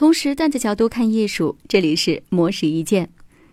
从时代的角度看艺术，这里是魔石一见。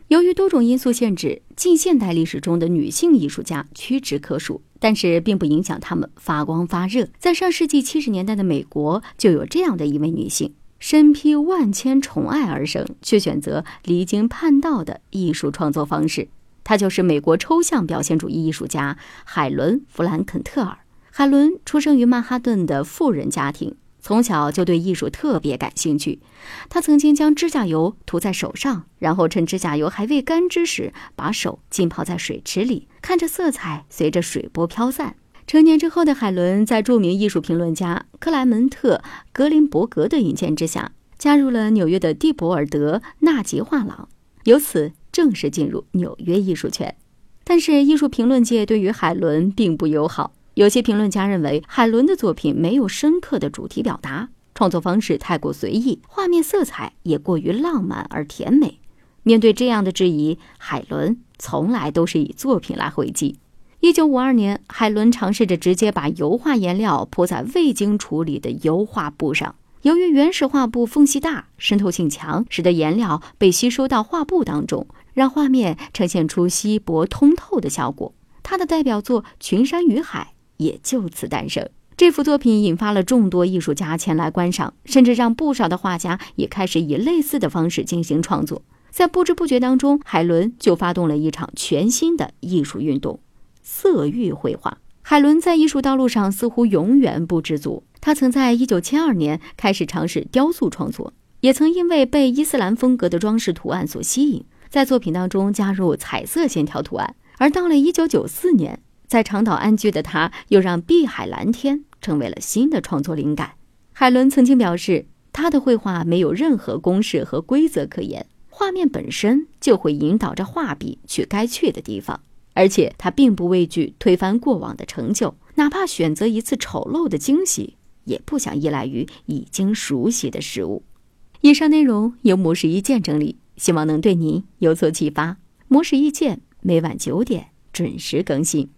由于多种因素限制，近现代历史中的女性艺术家屈指可数，但是并不影响她们发光发热。在上世纪七十年代的美国，就有这样的一位女性，身披万千宠爱而生，却选择离经叛道的艺术创作方式。她就是美国抽象表现主义艺术家海伦·弗兰肯特尔。海伦出生于曼哈顿的富人家庭。从小就对艺术特别感兴趣，他曾经将指甲油涂在手上，然后趁指甲油还未干之时，把手浸泡在水池里，看着色彩随着水波飘散。成年之后的海伦，在著名艺术评论家克莱门特·格林伯格的引荐之下，加入了纽约的蒂博尔德·纳吉画廊，由此正式进入纽约艺术圈。但是，艺术评论界对于海伦并不友好。有些评论家认为，海伦的作品没有深刻的主题表达，创作方式太过随意，画面色彩也过于浪漫而甜美。面对这样的质疑，海伦从来都是以作品来回击。一九五二年，海伦尝试着直接把油画颜料泼在未经处理的油画布上，由于原始画布缝隙大、渗透性强，使得颜料被吸收到画布当中，让画面呈现出稀薄通透的效果。他的代表作《群山与海》。也就此诞生。这幅作品引发了众多艺术家前来观赏，甚至让不少的画家也开始以类似的方式进行创作。在不知不觉当中，海伦就发动了一场全新的艺术运动——色域绘画。海伦在艺术道路上似乎永远不知足。他曾在1972年开始尝试雕塑创作，也曾因为被伊斯兰风格的装饰图案所吸引，在作品当中加入彩色线条图案。而到了1994年，在长岛安居的他，又让碧海蓝天成为了新的创作灵感。海伦曾经表示，他的绘画没有任何公式和规则可言，画面本身就会引导着画笔去该去的地方。而且他并不畏惧推翻过往的成就，哪怕选择一次丑陋的惊喜，也不想依赖于已经熟悉的事物。以上内容由模式一见整理，希望能对您有所启发。模式一见每晚九点准时更新。